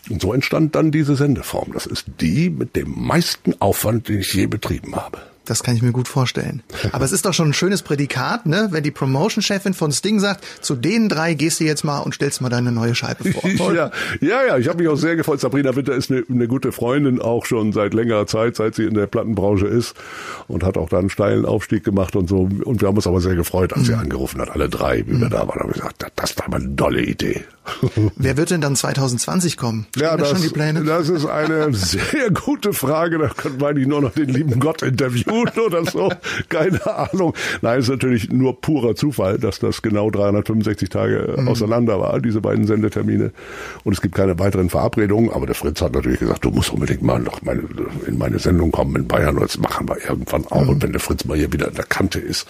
D: Und so entstand dann diese Sendeform. Das ist die mit dem meisten Aufwand, den ich je betrieben habe.
B: Das kann ich mir gut vorstellen. Aber es ist doch schon ein schönes Prädikat, ne? Wenn die Promotion-Chefin von Sting sagt, zu den drei gehst du jetzt mal und stellst mal deine neue Scheibe vor.
D: ja, ja, ja, ich habe mich auch sehr gefreut. Sabrina Winter ist eine, eine gute Freundin, auch schon seit längerer Zeit, seit sie in der Plattenbranche ist und hat auch da einen steilen Aufstieg gemacht und so. Und wir haben uns aber sehr gefreut, als mhm. sie angerufen hat, alle drei, wie mhm. wir da waren. haben gesagt, das war mal eine tolle Idee.
B: Wer wird denn dann 2020 kommen?
D: ja, das, schon die Pläne? das ist eine sehr gute Frage. Da könnte man eigentlich nur noch den lieben Gott interviewen oder so. Keine Ahnung. Nein, ist natürlich nur purer Zufall, dass das genau 365 Tage mhm. auseinander war, diese beiden Sendetermine. Und es gibt keine weiteren Verabredungen. Aber der Fritz hat natürlich gesagt, du musst unbedingt mal noch meine, in meine Sendung kommen in Bayern. Und das machen wir irgendwann auch. Mhm. Und wenn der Fritz mal hier wieder in der Kante ist,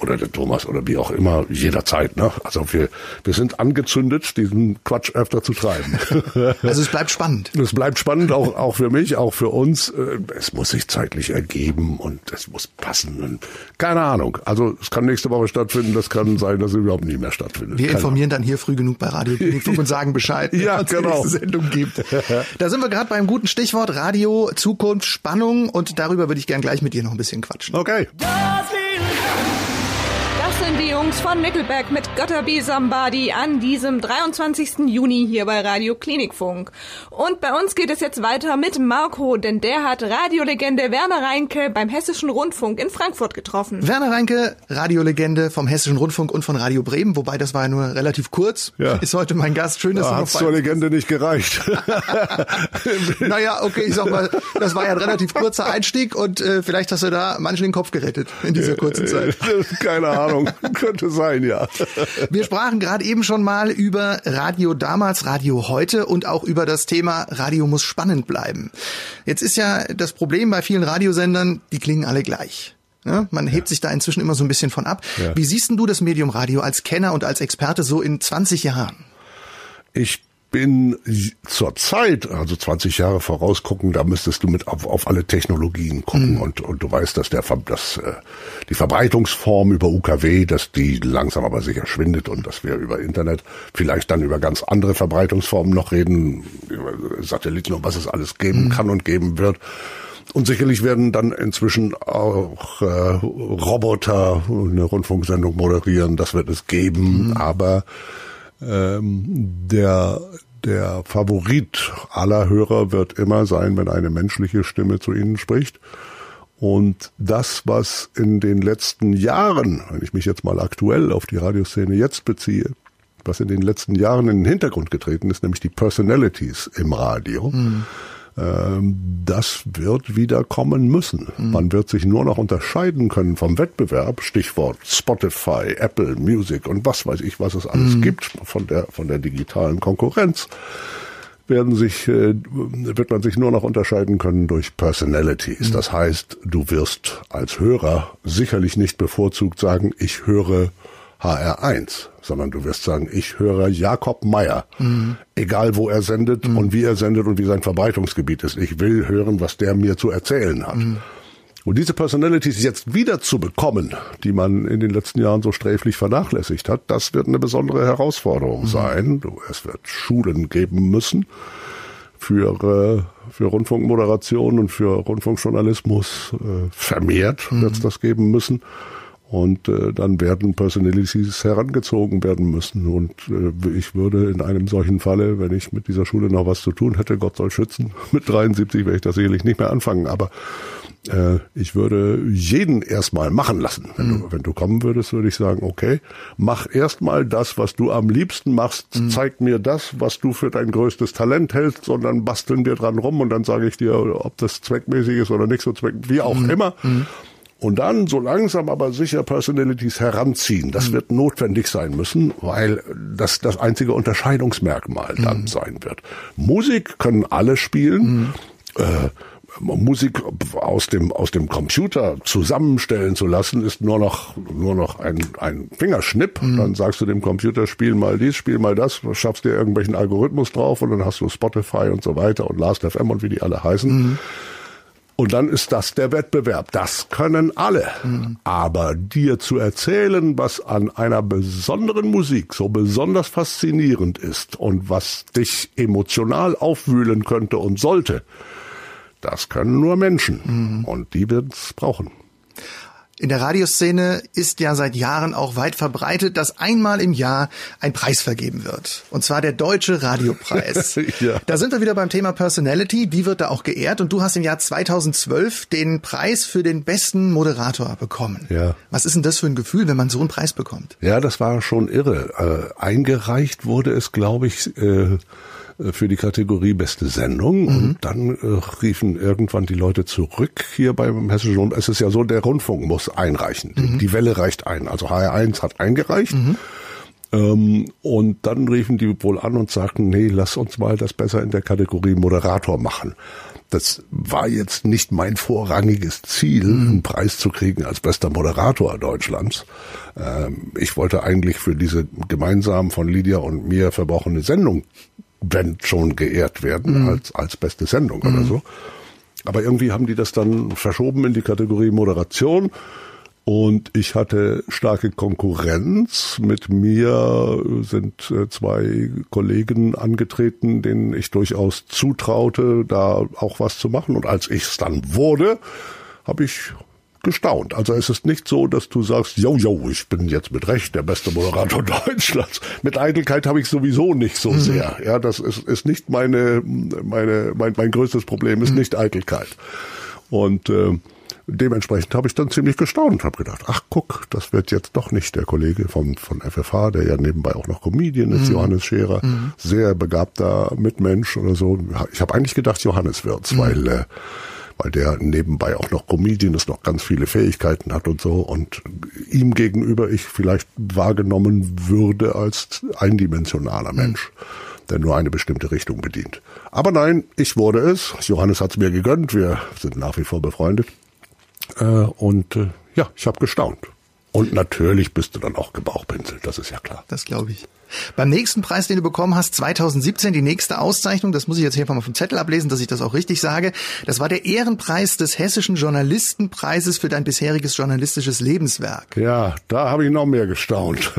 D: oder der Thomas oder wie auch immer, jederzeit. Ne? Also wir, wir sind angezündet, diesen Quatsch öfter zu treiben.
B: Also es bleibt spannend.
D: Es bleibt spannend, auch, auch für mich, auch für uns. Äh, es muss sich zeitlich ergeben und es muss passen. Und keine Ahnung. Also es kann nächste Woche stattfinden, das kann sein, dass es überhaupt nie mehr stattfindet.
B: Wir informieren dann hier früh genug bei Radio Klinikfunk und sagen Bescheid,
D: ja, wenn genau.
B: es Sendung gibt. Da sind wir gerade beim guten Stichwort Radio, Zukunft, Spannung und darüber würde ich gern gleich mit dir noch ein bisschen quatschen.
D: Okay.
C: Jungs von Nickelback mit Gotta Be Somebody an diesem 23. Juni hier bei Radio Klinikfunk. Und bei uns geht es jetzt weiter mit Marco, denn der hat Radiolegende Werner Reinke beim Hessischen Rundfunk in Frankfurt getroffen.
B: Werner Reinke, Radiolegende vom Hessischen Rundfunk und von Radio Bremen, wobei das war ja nur relativ kurz. Ja. Ist heute mein Gast. Schön, dass
D: da
B: du
D: noch zur Legende nicht gereicht.
B: naja, okay, ich sag mal, das war ja ein relativ kurzer Einstieg und äh, vielleicht hast du da manchen den Kopf gerettet in dieser kurzen Zeit.
D: Keine Ahnung. Könnte sein, ja.
B: Wir sprachen gerade eben schon mal über Radio damals, Radio heute und auch über das Thema Radio muss spannend bleiben. Jetzt ist ja das Problem bei vielen Radiosendern, die klingen alle gleich. Ja, man hebt ja. sich da inzwischen immer so ein bisschen von ab. Ja. Wie siehst denn du das Medium Radio als Kenner und als Experte so in 20 Jahren?
D: Ich bin zur Zeit, also 20 Jahre vorausgucken, da müsstest du mit auf, auf alle Technologien gucken mhm. und, und du weißt, dass der dass, äh, die Verbreitungsform über UKW, dass die langsam aber sicher schwindet und dass wir über Internet vielleicht dann über ganz andere Verbreitungsformen noch reden, über Satelliten und was es alles geben mhm. kann und geben wird. Und sicherlich werden dann inzwischen auch äh, Roboter eine Rundfunksendung moderieren, das wird es geben, mhm. aber ähm, der der Favorit aller Hörer wird immer sein, wenn eine menschliche Stimme zu ihnen spricht. Und das, was in den letzten Jahren, wenn ich mich jetzt mal aktuell auf die Radioszene jetzt beziehe, was in den letzten Jahren in den Hintergrund getreten ist, nämlich die Personalities im Radio, mhm. Ähm, das wird wieder kommen müssen. Mhm. Man wird sich nur noch unterscheiden können vom Wettbewerb, Stichwort Spotify, Apple Music und was weiß ich, was es alles mhm. gibt von der, von der digitalen Konkurrenz werden sich, äh, wird man sich nur noch unterscheiden können durch Personalities. Mhm. Das heißt, du wirst als Hörer sicherlich nicht bevorzugt sagen, ich höre HR1, sondern du wirst sagen, ich höre Jakob Meyer, mhm. egal wo er sendet mhm. und wie er sendet und wie sein Verbreitungsgebiet ist. Ich will hören, was der mir zu erzählen hat. Mhm. Und diese Personalities jetzt wieder zu bekommen, die man in den letzten Jahren so sträflich vernachlässigt hat, das wird eine besondere Herausforderung mhm. sein. Es wird Schulen geben müssen für, äh, für Rundfunkmoderation und für Rundfunkjournalismus äh, vermehrt wird es mhm. das geben müssen. Und äh, dann werden Personalities herangezogen werden müssen. Und äh, ich würde in einem solchen Falle, wenn ich mit dieser Schule noch was zu tun hätte, Gott soll schützen, mit 73 werde ich das sicherlich nicht mehr anfangen. Aber äh, ich würde jeden erstmal machen lassen. Wenn, mhm. du, wenn du kommen würdest, würde ich sagen, okay, mach erstmal das, was du am liebsten machst. Mhm. Zeig mir das, was du für dein größtes Talent hältst und dann basteln wir dran rum und dann sage ich dir, ob das zweckmäßig ist oder nicht so zweckmäßig, wie auch mhm. immer. Und dann so langsam aber sicher Personalities heranziehen. Das mhm. wird notwendig sein müssen, weil das das einzige Unterscheidungsmerkmal dann mhm. sein wird. Musik können alle spielen. Mhm. Äh, Musik aus dem aus dem Computer zusammenstellen zu lassen, ist nur noch nur noch ein ein Fingerschnipp. Mhm. Dann sagst du dem Computer, spiel mal dies, spiel mal das, schaffst dir irgendwelchen Algorithmus drauf und dann hast du Spotify und so weiter und Last FM und wie die alle heißen. Mhm. Und dann ist das der Wettbewerb. Das können alle. Mhm. Aber dir zu erzählen, was an einer besonderen Musik so besonders faszinierend ist und was dich emotional aufwühlen könnte und sollte, das können nur Menschen. Mhm. Und die wird es brauchen.
B: In der Radioszene ist ja seit Jahren auch weit verbreitet, dass einmal im Jahr ein Preis vergeben wird. Und zwar der Deutsche Radiopreis. ja. Da sind wir wieder beim Thema Personality. Die wird da auch geehrt. Und du hast im Jahr 2012 den Preis für den besten Moderator bekommen. Ja. Was ist denn das für ein Gefühl, wenn man so einen Preis bekommt?
D: Ja, das war schon irre. Äh, eingereicht wurde es, glaube ich, äh für die Kategorie beste Sendung mhm. und dann äh, riefen irgendwann die Leute zurück hier beim Hessischen Rundfunk. Es ist ja so, der Rundfunk muss einreichen. Mhm. Die Welle reicht ein. Also HR1 hat eingereicht. Mhm. Ähm, und dann riefen die wohl an und sagten, nee, lass uns mal das besser in der Kategorie Moderator machen. Das war jetzt nicht mein vorrangiges Ziel, mhm. einen Preis zu kriegen als bester Moderator Deutschlands. Ähm, ich wollte eigentlich für diese gemeinsam von Lydia und mir verbrochene Sendung wenn schon geehrt werden mhm. als, als beste Sendung mhm. oder so. Aber irgendwie haben die das dann verschoben in die Kategorie Moderation. Und ich hatte starke Konkurrenz. Mit mir sind äh, zwei Kollegen angetreten, denen ich durchaus zutraute, da auch was zu machen. Und als ich es dann wurde, habe ich gestaunt. Also es ist nicht so, dass du sagst, yo, yo, ich bin jetzt mit Recht der beste Moderator Deutschlands. Mit Eitelkeit habe ich sowieso nicht so mhm. sehr. Ja, das ist, ist nicht meine, meine, mein, mein größtes Problem ist mhm. nicht Eitelkeit. Und äh, dementsprechend habe ich dann ziemlich gestaunt und habe gedacht, ach guck, das wird jetzt doch nicht der Kollege von, von FFH, der ja nebenbei auch noch Comedian ist, mhm. Johannes Scherer, mhm. sehr begabter Mitmensch oder so. Ich habe eigentlich gedacht, Johannes wird's, mhm. weil äh, weil der nebenbei auch noch Comedian ist, noch ganz viele Fähigkeiten hat und so und ihm gegenüber ich vielleicht wahrgenommen würde als eindimensionaler hm. Mensch, der nur eine bestimmte Richtung bedient. Aber nein, ich wurde es. Johannes hat es mir gegönnt. Wir sind nach wie vor befreundet. Äh, und äh, ja, ich habe gestaunt. Und natürlich bist du dann auch gebauchpinselt, das ist ja klar.
B: Das glaube ich. Beim nächsten Preis, den du bekommen hast, 2017, die nächste Auszeichnung, das muss ich jetzt hier mal vom Zettel ablesen, dass ich das auch richtig sage. Das war der Ehrenpreis des Hessischen Journalistenpreises für dein bisheriges journalistisches Lebenswerk.
D: Ja, da habe ich noch mehr gestaunt.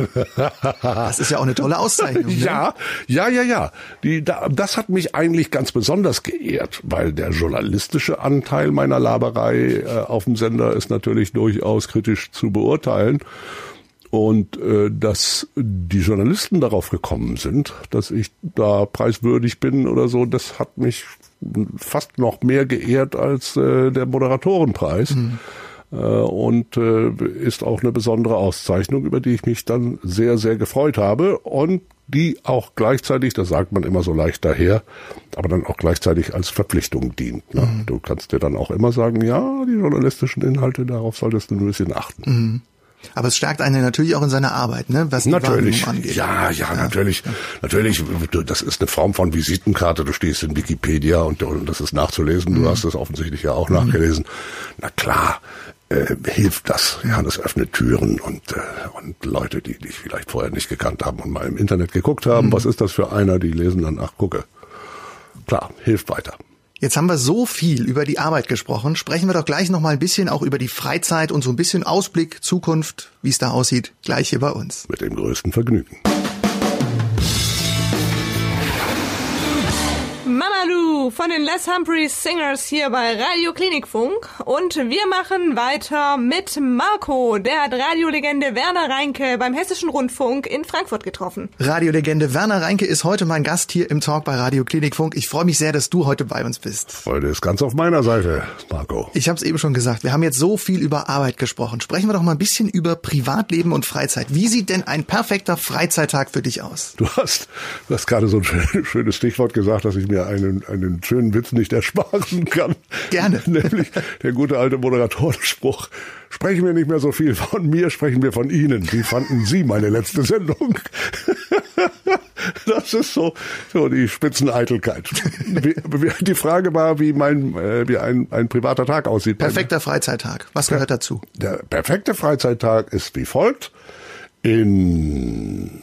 B: das ist ja auch eine tolle Auszeichnung. Ne?
D: Ja, ja, ja, ja. Die, da, das hat mich eigentlich ganz besonders geehrt, weil der journalistische Anteil meiner Laberei äh, auf dem Sender ist natürlich durchaus kritisch zu beurteilen. Und äh, dass die Journalisten darauf gekommen sind, dass ich da preiswürdig bin oder so, das hat mich fast noch mehr geehrt als äh, der Moderatorenpreis. Mhm. Äh, und äh, ist auch eine besondere Auszeichnung, über die ich mich dann sehr, sehr gefreut habe und die auch gleichzeitig, das sagt man immer so leicht daher, aber dann auch gleichzeitig als Verpflichtung dient. Ne? Mhm. Du kannst dir dann auch immer sagen, ja, die journalistischen Inhalte, darauf solltest du ein bisschen achten. Mhm.
B: Aber es stärkt einen natürlich auch in seiner Arbeit, ne?
D: Was die natürlich. angeht. Ja, ja, ja, natürlich. Ja. Natürlich, das ist eine Form von Visitenkarte. Du stehst in Wikipedia und, und das ist nachzulesen. Du mhm. hast das offensichtlich ja auch mhm. nachgelesen. Na klar, äh, hilft das. Ja, das öffnet Türen und, äh, und Leute, die dich vielleicht vorher nicht gekannt haben und mal im Internet geguckt haben, mhm. was ist das für einer, die lesen dann, ach gucke. Klar, hilft weiter.
B: Jetzt haben wir so viel über die Arbeit gesprochen. Sprechen wir doch gleich noch mal ein bisschen auch über die Freizeit und so ein bisschen Ausblick, Zukunft, wie es da aussieht, gleich hier bei uns.
D: Mit dem größten Vergnügen.
C: Von den Les Humphreys Singers hier bei Radio Klinikfunk und wir machen weiter mit Marco. Der hat Radiolegende Werner Reinke beim Hessischen Rundfunk in Frankfurt getroffen.
B: Radiolegende Werner Reinke ist heute mein Gast hier im Talk bei Radio Klinikfunk. Ich freue mich sehr, dass du heute bei uns bist.
D: Heute ist ganz auf meiner Seite, Marco.
B: Ich habe es eben schon gesagt, wir haben jetzt so viel über Arbeit gesprochen. Sprechen wir doch mal ein bisschen über Privatleben und Freizeit. Wie sieht denn ein perfekter Freizeittag für dich aus?
D: Du hast, du hast gerade so ein schönes Stichwort gesagt, dass ich mir einen, einen schönen Witz nicht ersparen kann.
B: Gerne.
D: Nämlich der gute alte Moderatorenspruch. Sprechen wir nicht mehr so viel von mir, sprechen wir von Ihnen. Wie fanden Sie meine letzte Sendung? Das ist so, so die Spitzeneitelkeit. Die Frage war, wie mein, äh, wie ein, ein privater Tag aussieht.
B: Perfekter Freizeittag. Was gehört dazu?
D: Der perfekte Freizeittag ist wie folgt. In,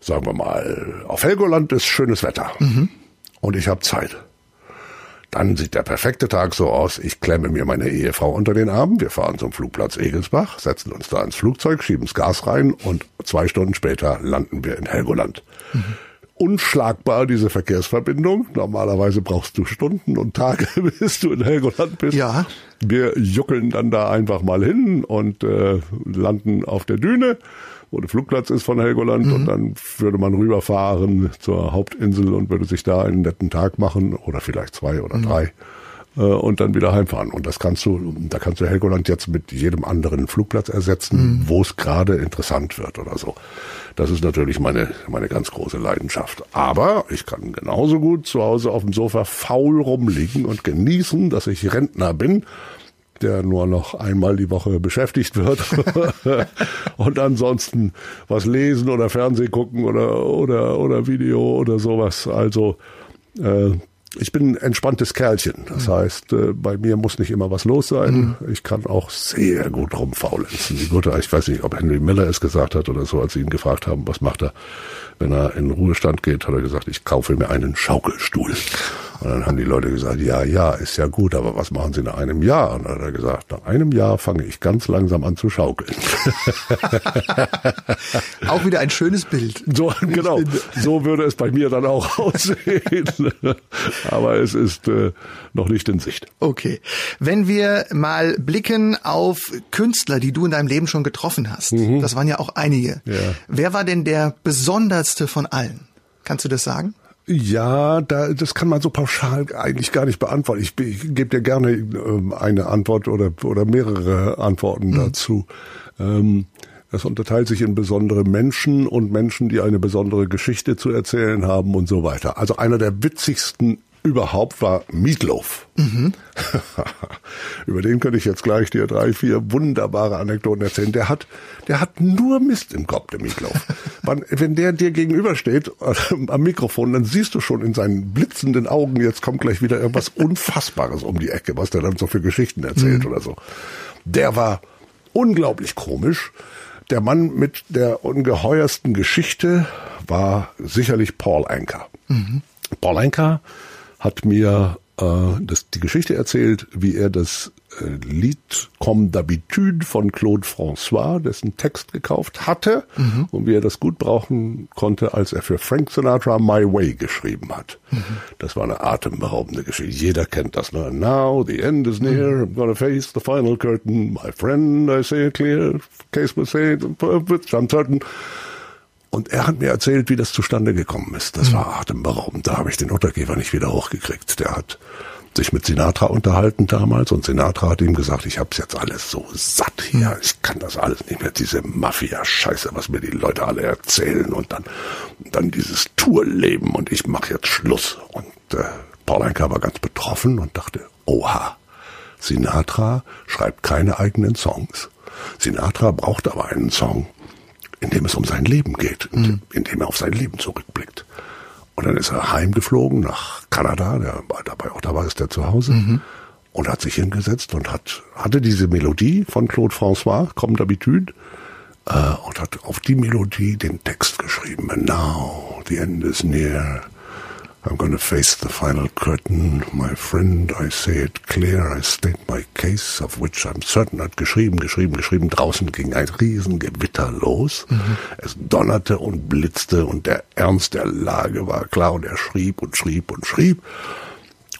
D: sagen wir mal, auf Helgoland ist schönes Wetter. Mhm. Und ich habe Zeit. Dann sieht der perfekte Tag so aus, ich klemme mir meine Ehefrau unter den Arm, wir fahren zum Flugplatz Egelsbach, setzen uns da ins Flugzeug, schieben's Gas rein und zwei Stunden später landen wir in Helgoland. Mhm. Unschlagbar diese Verkehrsverbindung. Normalerweise brauchst du Stunden und Tage, bis du in Helgoland bist.
B: Ja.
D: Wir juckeln dann da einfach mal hin und äh, landen auf der Düne wo der Flugplatz ist von Helgoland mhm. und dann würde man rüberfahren zur Hauptinsel und würde sich da einen netten Tag machen oder vielleicht zwei oder mhm. drei äh, und dann wieder heimfahren. Und das kannst du, da kannst du Helgoland jetzt mit jedem anderen Flugplatz ersetzen, mhm. wo es gerade interessant wird oder so. Das ist natürlich meine, meine ganz große Leidenschaft. Aber ich kann genauso gut zu Hause auf dem Sofa faul rumliegen und genießen, dass ich Rentner bin der nur noch einmal die Woche beschäftigt wird und ansonsten was lesen oder Fernsehen gucken oder oder oder Video oder sowas. Also äh, ich bin ein entspanntes Kerlchen. Das mhm. heißt, äh, bei mir muss nicht immer was los sein. Mhm. Ich kann auch sehr gut rumfaulenzen. Die gute, ich weiß nicht, ob Henry Miller es gesagt hat oder so, als sie ihn gefragt haben, was macht er, wenn er in Ruhestand geht, hat er gesagt, ich kaufe mir einen Schaukelstuhl. Und dann haben die Leute gesagt, ja, ja, ist ja gut, aber was machen Sie nach einem Jahr? Und dann hat er gesagt, nach einem Jahr fange ich ganz langsam an zu schaukeln.
B: auch wieder ein schönes Bild.
D: So, genau. So würde es bei mir dann auch aussehen. aber es ist äh, noch nicht in Sicht.
B: Okay. Wenn wir mal blicken auf Künstler, die du in deinem Leben schon getroffen hast, mhm. das waren ja auch einige. Ja. Wer war denn der besonderste von allen? Kannst du das sagen?
D: Ja, da, das kann man so pauschal eigentlich gar nicht beantworten. Ich, ich gebe dir gerne ähm, eine Antwort oder, oder mehrere Antworten mhm. dazu. Ähm, das unterteilt sich in besondere Menschen und Menschen, die eine besondere Geschichte zu erzählen haben und so weiter. Also einer der witzigsten überhaupt war Meatloaf. Mhm. Über den könnte ich jetzt gleich dir drei, vier wunderbare Anekdoten erzählen. Der hat, der hat nur Mist im Kopf, der Meatloaf. wenn der dir gegenübersteht äh, am Mikrofon, dann siehst du schon in seinen blitzenden Augen, jetzt kommt gleich wieder irgendwas Unfassbares um die Ecke, was der dann so für Geschichten erzählt mhm. oder so. Der war unglaublich komisch. Der Mann mit der ungeheuersten Geschichte war sicherlich Paul Anker. Mhm. Paul Anker hat mir äh, das, die Geschichte erzählt, wie er das äh, Lied Comme d'habitude von Claude François, dessen Text gekauft hatte mhm. und wie er das gut brauchen konnte, als er für Frank Sinatra My Way geschrieben hat. Mhm. Das war eine atemberaubende Geschichte. Jeder kennt das. Ne? Now the end is near. Mhm. I'm gonna face the final curtain. My friend, I say it clear. Case will say it with some certain. Und er hat mir erzählt, wie das zustande gekommen ist. Das mhm. war atemberaubend. Da habe ich den Untergeber nicht wieder hochgekriegt. Der hat sich mit Sinatra unterhalten damals und Sinatra hat ihm gesagt, ich hab's jetzt alles so satt hier, mhm. ich kann das alles nicht mehr, diese Mafia-Scheiße, was mir die Leute alle erzählen und dann, dann dieses Tourleben und ich mache jetzt Schluss. Und äh, Paul Anka war ganz betroffen und dachte, oha, Sinatra schreibt keine eigenen Songs. Sinatra braucht aber einen Song, in dem es um sein Leben geht, in, mhm. in dem er auf sein Leben zurückblickt. Und dann ist er heimgeflogen nach Kanada, der dabei auch dabei ist er zu Hause mhm. und hat sich hingesetzt und hat hatte diese Melodie von Claude François, Comme d'habitude, äh, und hat auf die Melodie den Text geschrieben. And now the end is near. I'm gonna face the final curtain. My friend, I say it clear, I state my case, of which I'm certain. Hat geschrieben, geschrieben, geschrieben. Draußen ging ein Riesengewitter los. Mhm. Es donnerte und blitzte und der Ernst der Lage war klar und er schrieb und schrieb und schrieb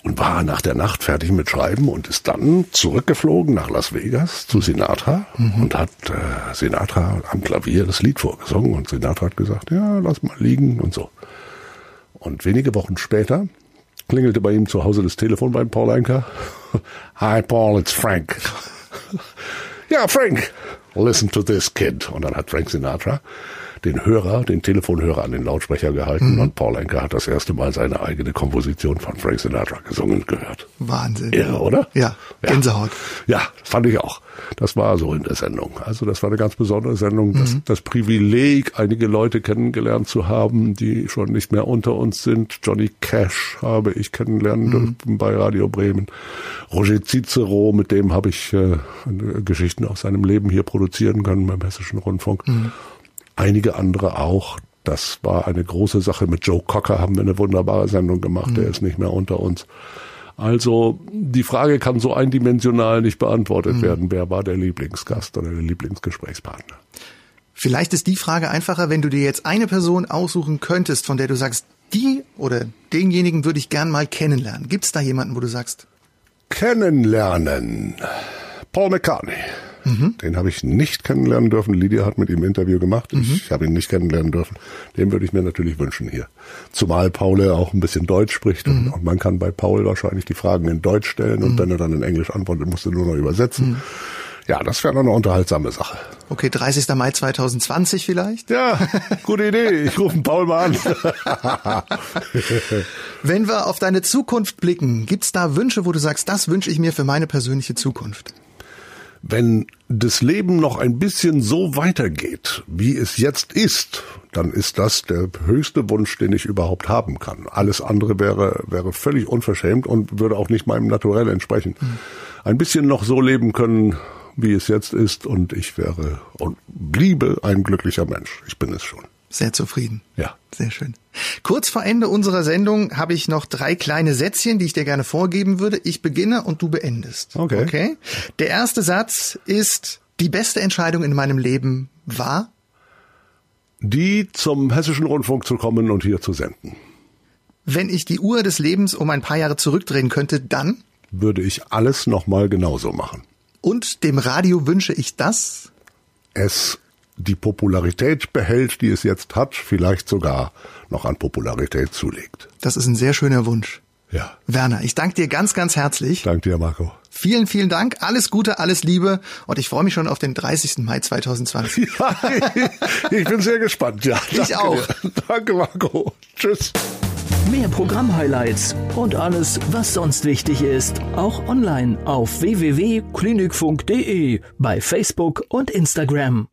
D: und war nach der Nacht fertig mit Schreiben und ist dann zurückgeflogen nach Las Vegas zu Sinatra mhm. und hat äh, Sinatra am Klavier das Lied vorgesungen und Sinatra hat gesagt, ja, lass mal liegen und so. Und wenige Wochen später klingelte bei ihm zu Hause das Telefon beim Paul Anker. Hi Paul, it's Frank. ja, Frank, listen to this kid. Und dann hat Frank Sinatra den Hörer, den Telefonhörer an den Lautsprecher gehalten mhm. und Paul Enker hat das erste Mal seine eigene Komposition von Frank Sinatra gesungen gehört.
B: Wahnsinn.
D: Irre, oder?
B: Ja, Gänsehaut.
D: Ja, fand ich auch. Das war so in der Sendung. Also das war eine ganz besondere Sendung. Das, mhm. das Privileg, einige Leute kennengelernt zu haben, die schon nicht mehr unter uns sind. Johnny Cash habe ich kennenlernen mhm. dürfen bei Radio Bremen. Roger Cicero, mit dem habe ich äh, Geschichten aus seinem Leben hier produzieren können beim Hessischen Rundfunk. Mhm einige andere auch. Das war eine große Sache. Mit Joe Cocker haben wir eine wunderbare Sendung gemacht. Mhm. Der ist nicht mehr unter uns. Also die Frage kann so eindimensional nicht beantwortet mhm. werden. Wer war der Lieblingsgast oder der Lieblingsgesprächspartner?
B: Vielleicht ist die Frage einfacher, wenn du dir jetzt eine Person aussuchen könntest, von der du sagst, die oder denjenigen würde ich gern mal kennenlernen. Gibt es da jemanden, wo du sagst?
D: Kennenlernen. Paul McCartney. Mhm. Den habe ich nicht kennenlernen dürfen. Lydia hat mit ihm ein Interview gemacht. Mhm. Ich habe ihn nicht kennenlernen dürfen. Den würde ich mir natürlich wünschen hier. Zumal Paul auch ein bisschen Deutsch spricht mhm. und, man kann bei Paul wahrscheinlich die Fragen in Deutsch stellen und mhm. wenn er dann in Englisch antwortet, musst du nur noch übersetzen. Mhm. Ja, das wäre eine unterhaltsame Sache.
B: Okay, 30. Mai 2020 vielleicht?
D: Ja, gute Idee. Ich rufe Paul mal an.
B: Wenn wir auf deine Zukunft blicken, gibt's da Wünsche, wo du sagst, das wünsche ich mir für meine persönliche Zukunft?
D: Wenn das Leben noch ein bisschen so weitergeht, wie es jetzt ist, dann ist das der höchste Wunsch, den ich überhaupt haben kann. Alles andere wäre, wäre völlig unverschämt und würde auch nicht meinem Naturell entsprechen. Mhm. Ein bisschen noch so leben können, wie es jetzt ist und ich wäre und bliebe ein glücklicher Mensch. Ich bin es schon.
B: Sehr zufrieden.
D: Ja.
B: Sehr schön. Kurz vor Ende unserer Sendung habe ich noch drei kleine Sätzchen, die ich dir gerne vorgeben würde. Ich beginne und du beendest.
D: Okay.
B: Okay. Der erste Satz ist, die beste Entscheidung in meinem Leben war?
D: Die zum Hessischen Rundfunk zu kommen und hier zu senden.
B: Wenn ich die Uhr des Lebens um ein paar Jahre zurückdrehen könnte, dann?
D: Würde ich alles nochmal genauso machen.
B: Und dem Radio wünsche ich das?
D: Es die Popularität behält, die es jetzt hat, vielleicht sogar noch an Popularität zulegt.
B: Das ist ein sehr schöner Wunsch.
D: Ja.
B: Werner, ich danke dir ganz, ganz herzlich.
D: Danke dir, Marco.
B: Vielen, vielen Dank. Alles Gute, alles Liebe. Und ich freue mich schon auf den 30. Mai 2020.
D: Ja, ich bin sehr gespannt. Ja,
B: ich auch.
D: Dir. Danke, Marco. Tschüss.
A: Mehr Programmhighlights und alles, was sonst wichtig ist, auch online auf www.klinikfunk.de, bei Facebook und Instagram.